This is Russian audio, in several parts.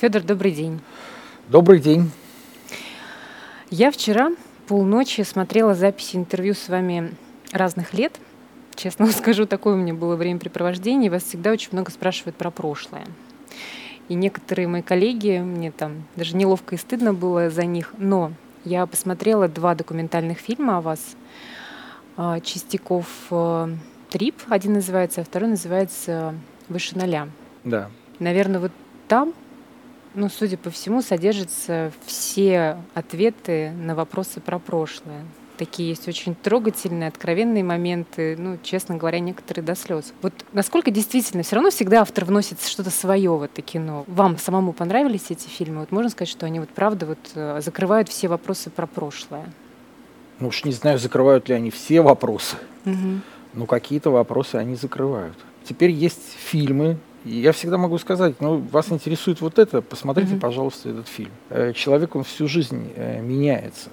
Федор, добрый день. Добрый день. Я вчера полночи смотрела записи интервью с вами разных лет. Честно вам скажу, такое у меня было времяпрепровождение. Вас всегда очень много спрашивают про прошлое. И некоторые мои коллеги, мне там даже неловко и стыдно было за них, но я посмотрела два документальных фильма о вас. А, Чистяков э, Трип, один называется, а второй называется «Выше ноля». Да. Наверное, вот там ну, судя по всему, содержатся все ответы на вопросы про прошлое. Такие есть очень трогательные, откровенные моменты, ну, честно говоря, некоторые до слез. Вот насколько действительно, все равно всегда автор вносит что-то свое в это кино. Вам самому понравились эти фильмы? Вот можно сказать, что они вот правда вот э, закрывают все вопросы про прошлое? Ну уж не знаю, закрывают ли они все вопросы, Угу. но какие-то вопросы они закрывают. Теперь есть фильмы, я всегда могу сказать, ну, вас интересует вот это, посмотрите, Мгм. пожалуйста, этот фильм. Э, Человек, он всю жизнь э, меняется.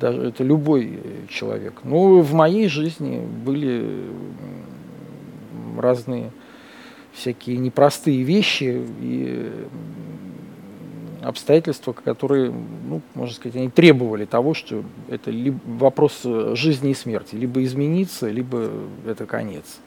Даже это любой э, человек. Ну, в моей жизни были разные всякие непростые вещи и обстоятельства, которые, ну, можно сказать, они требовали того, что это либо вопрос жизни и смерти, либо измениться, либо это конец.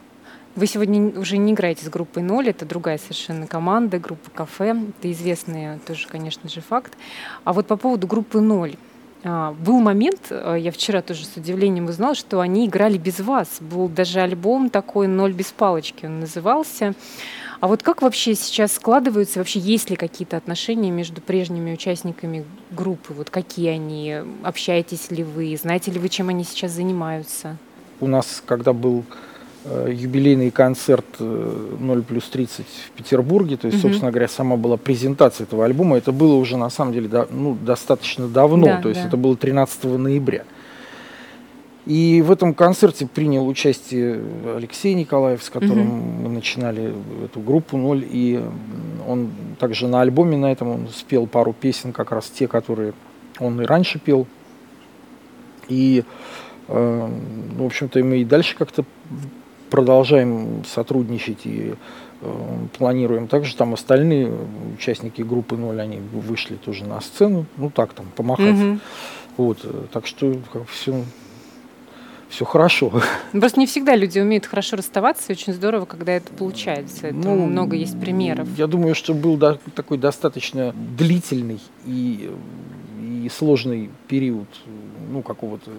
Вы сегодня уже не играете с группой «Ноль», это другая совершенно команда, группа «Кафе». Это известный тоже, конечно же, факт. А вот по поводу группы «Ноль». а, Был момент, а, я вчера тоже с удивлением узнала, что они играли без вас. Был даже альбом такой «Ноль без палочки» он назывался. А вот как вообще сейчас складываются, вообще есть ли какие-то отношения между прежними участниками группы? Вот какие они? Общаетесь ли вы? Знаете ли вы, чем они сейчас занимаются? У нас, когда был э, юбилейный концерт э, 0 плюс 30 в Петербурге, то есть, Мгм. собственно говоря, сама была презентация этого альбома, это было уже на самом деле ну, достаточно давно, Да, то есть да. это было 13 ноября. И в этом концерте принял участие Алексей Николаев, с которым мы начинали эту группу «Ноль», и он также на альбоме на этом он спел пару песен, как раз те, которые он и раньше пел. И, э, ну, в общем-то, мы и дальше как-то продолжаем сотрудничать и э, планируем. Также там остальные участники группы «Ноль», они вышли тоже на сцену, ну так там, помахать. Мгм. Вот, э, так что как все, все хорошо. Просто не всегда люди умеют хорошо расставаться, и очень здорово, когда это получается. Это Ну, много есть примеров. Я думаю, что был да- такой достаточно длительный и, и сложный период ну, какого-то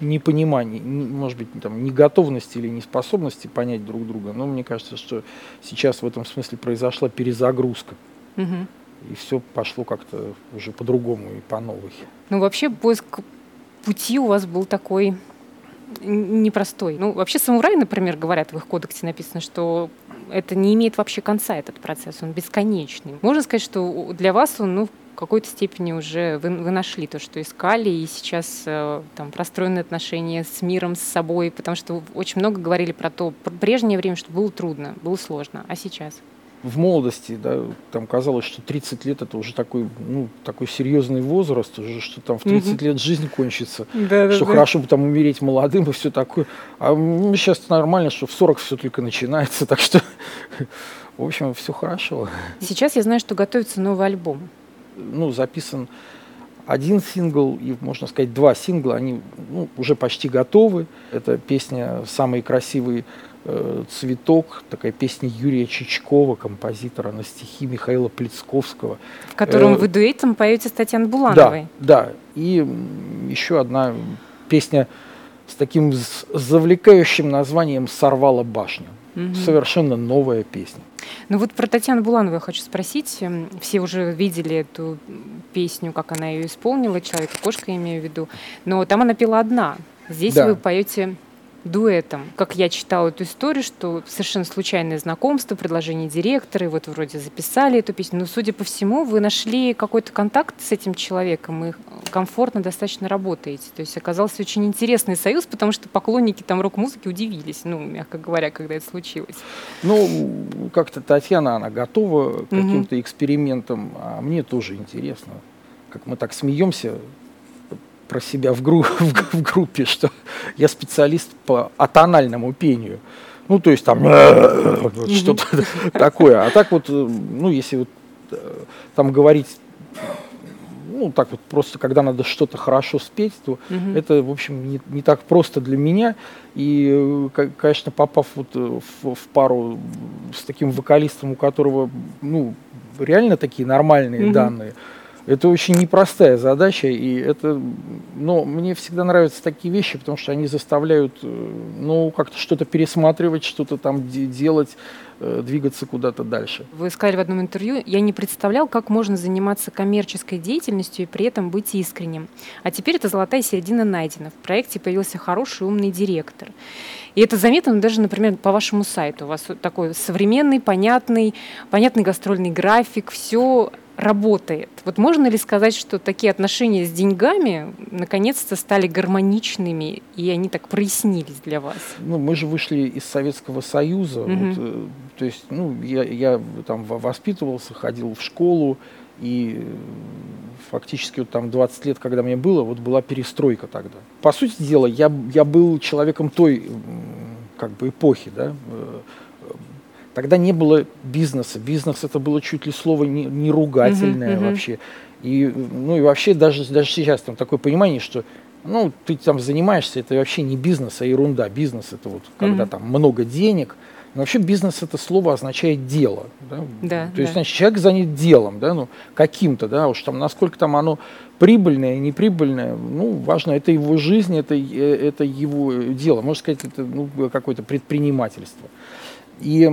непонимания, не- может быть, там, неготовности или неспособности понять друг друга. Но мне кажется, что сейчас в этом смысле произошла перезагрузка. Мгм. И все пошло как-то уже по-другому и по новой. Ну, вообще, поиск пути у вас был такой непростой. Ну, вообще, самураи, например, говорят, в их кодексе написано, что это не имеет вообще конца, этот процесс, он бесконечный. Можно сказать, что для вас он, ну, какой-то степени уже вы, вы нашли то, что искали, и сейчас э, там простроены отношения с миром, с собой, потому что очень много говорили про то, про прежнее время, что было трудно, было сложно, а сейчас? в молодости, да, там казалось, что 30 лет это уже такой, ну, такой серьезный возраст, уже что там в 30 Мгм. лет жизнь кончится, Да, что хорошо бы там умереть молодым и все такое. А сейчас нормально, что в 40 все только начинается, так что, в общем, все хорошо. Сейчас я знаю, что готовится новый альбом. Ну, записан один сингл и, можно сказать, два сингла, они ну, уже почти готовы. Это песня «Самый красивый э, цветок», такая песня Юрия Чичкова, композитора на стихи Михаила Плецковского. В котором Э, вы дуэтом поете с Татьяной Булановой. Да, да. И еще одна песня с таким завлекающим названием «Сорвала башню». Мгм. Совершенно новая песня. Ну вот про Татьяну Буланову я хочу спросить. Эм, Все уже видели эту песню, как она ее исполнила, «Человек и кошка» я имею в виду. Но там она пела одна. Здесь Да. вы поете дуэтом. Как я читала эту историю, что совершенно случайное знакомство, предложение директора, и вот вроде записали эту песню. Но, судя по всему, вы нашли какой-то контакт с этим человеком и комфортно достаточно работаете. То есть оказался очень интересный союз, потому что поклонники там рок-музыки удивились, ну, мягко говоря, когда это случилось. Ну, как-то Татьяна, она готова к каким-то экспериментам, а мне тоже интересно. Как мы так смеемся про себя в, гру- в группе, что я специалист по атональному пению. Ну, то есть там что-то такое. А так вот, ну, если вот там говорить ну, так вот просто, когда надо что-то хорошо спеть, то угу. это, в общем, не, не так просто для меня. И, конечно, попав вот в, в пару с таким вокалистом, у которого, ну, реально такие нормальные угу. данные, это очень непростая задача, и это, ну, мне всегда нравятся такие вещи, потому что они заставляют, э, ну, как-то что-то пересматривать, что-то там делать, э, двигаться куда-то дальше. Вы сказали в одном интервью, я не представлял, как можно заниматься коммерческой деятельностью и при этом быть искренним. А теперь эта золотая середина найдена. В проекте появился хороший умный директор. И это заметно даже, например, по вашему сайту. У вас такой современный, понятный, понятный гастрольный график, все работает. Вот можно ли сказать, что такие отношения с деньгами наконец-то стали гармоничными, и они так прояснились для вас? Ну, мы же вышли из Советского Союза. Угу. Вот, э, то есть, ну, я, я там воспитывался, ходил в школу, и фактически вот там 20 лет, когда мне было, вот была перестройка тогда. По сути дела, я, я был человеком той как бы эпохи, да, э, Тогда не было бизнеса. Бизнес это было чуть ли слово не, не ругательное uh-huh, uh-huh. вообще. И, ну и вообще даже, даже сейчас там такое понимание, что ну, ты там занимаешься, это вообще не бизнес, а ерунда. Бизнес это вот когда uh-huh. там много денег. Но вообще бизнес это слово означает дело. Да? Да, То есть, значит, человек занят делом, да, ну, каким-то, да, уж там, насколько там оно прибыльное, неприбыльное, ну, важно, это его жизнь, это, э, это его дело. Можно сказать, это ну, какое-то предпринимательство. И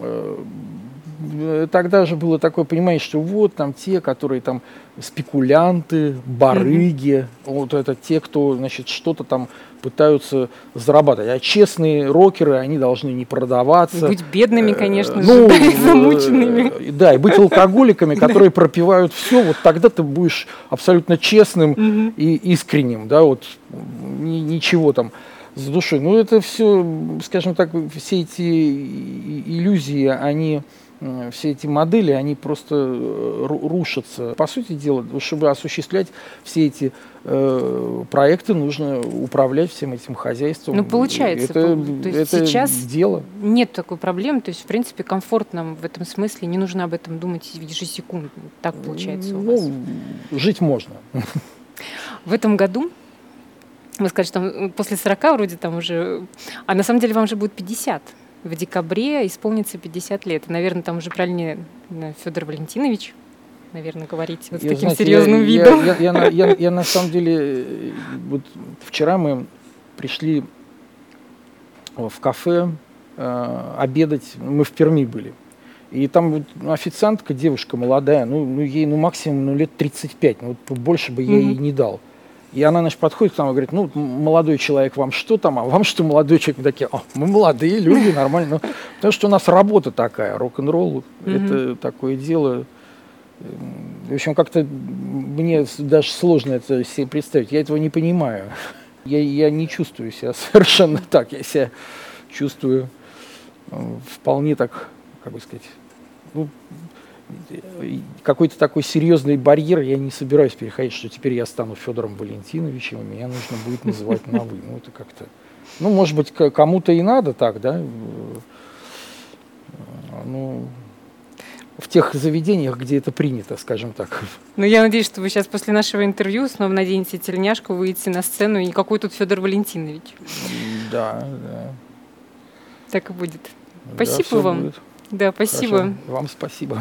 э, тогда же было такое понимание, что вот там те, которые там спекулянты, барыги, mm-hmm. вот это те, кто, значит, что-то там пытаются зарабатывать. А честные рокеры, они должны не продаваться. Быть бедными, э, конечно ну, же, замученными. Э, да, и быть алкоголиками, которые пропивают все, вот тогда ты будешь абсолютно честным и искренним, да, вот ничего там с душой. Ну, это все, скажем так, все эти иллюзии, они все эти модели, они просто э, рушатся. По сути дела, чтобы осуществлять все эти э, проекты, нужно управлять всем этим хозяйством. Ну, получается. Это, то есть это сейчас дело. нет такой проблемы, то есть, в принципе, комфортно в этом смысле, не нужно об этом думать ежесекундно. Так получается у ну, вас? жить можно. В этом году вы сказали, что после 40 вроде там уже... А на самом деле вам же будет 50. В декабре исполнится 50 лет. наверное, там уже правильнее э, Федор Валентинович, наверное, говорить вот с таким знаете, серьезным я, видом. Я, я, я, я, я на самом деле... Э, вот вчера мы пришли в кафе э, обедать. Мы в Перми были. И там вот, официантка, девушка молодая, ну, ну ей ну, максимум ну, лет 35, ну, вот больше бы я mm-hmm. ей не дал. И она, значит, подходит к нам и говорит, ну, молодой человек, вам что там, а вам что, молодой человек? Мы такие, а, мы молодые люди, нормально. Ну, потому что у нас работа такая, рок-н-ролл, mm-hmm. это такое дело. В общем, как-то мне даже сложно это себе представить. Я этого не понимаю. Я, я не чувствую себя совершенно так. Я себя чувствую э, вполне так, как бы сказать, ну, какой-то такой серьезный барьер я не собираюсь переходить, что теперь я стану Федором Валентиновичем, и меня нужно будет называть на вы. Ну, это как-то... Ну, может быть, кому-то и надо так, да? Ну, в тех заведениях, где это принято, скажем так. Ну, я надеюсь, что вы сейчас после нашего интервью снова наденете тельняшку, выйдете на сцену, и никакой тут Федор Валентинович. Да, да. Так и будет. Спасибо да, вам. Будет. Да, спасибо. Хорошо. Вам спасибо.